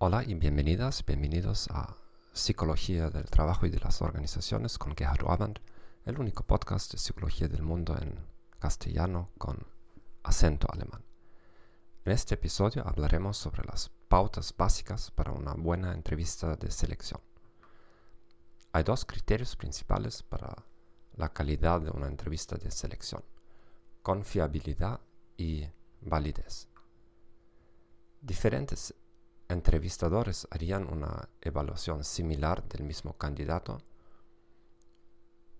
Hola y bienvenidas, bienvenidos a Psicología del Trabajo y de las Organizaciones con Gerhard Abend, el único podcast de psicología del mundo en castellano con acento alemán. En este episodio hablaremos sobre las pautas básicas para una buena entrevista de selección. Hay dos criterios principales para la calidad de una entrevista de selección, confiabilidad y validez. Diferentes entrevistadores harían una evaluación similar del mismo candidato,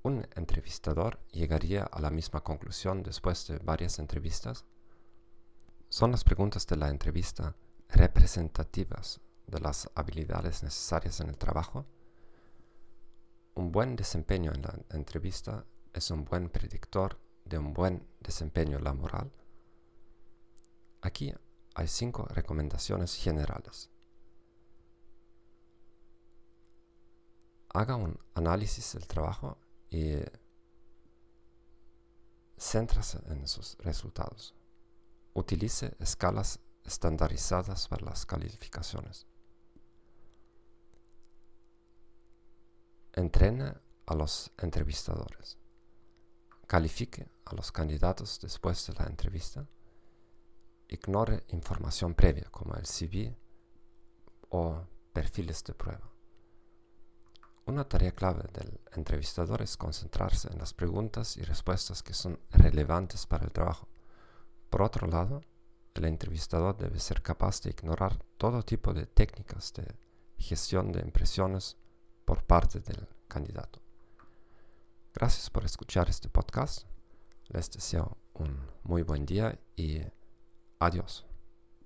un entrevistador llegaría a la misma conclusión después de varias entrevistas. ¿Son las preguntas de la entrevista representativas de las habilidades necesarias en el trabajo? Un buen desempeño en la entrevista es un buen predictor de un buen desempeño laboral. Aquí hay cinco recomendaciones generales. Haga un análisis del trabajo y céntrase en sus resultados. Utilice escalas estandarizadas para las calificaciones. Entrene a los entrevistadores. Califique a los candidatos después de la entrevista ignore información previa como el CV o perfiles de prueba. Una tarea clave del entrevistador es concentrarse en las preguntas y respuestas que son relevantes para el trabajo. Por otro lado, el entrevistador debe ser capaz de ignorar todo tipo de técnicas de gestión de impresiones por parte del candidato. Gracias por escuchar este podcast. Les deseo un muy buen día y Adiós.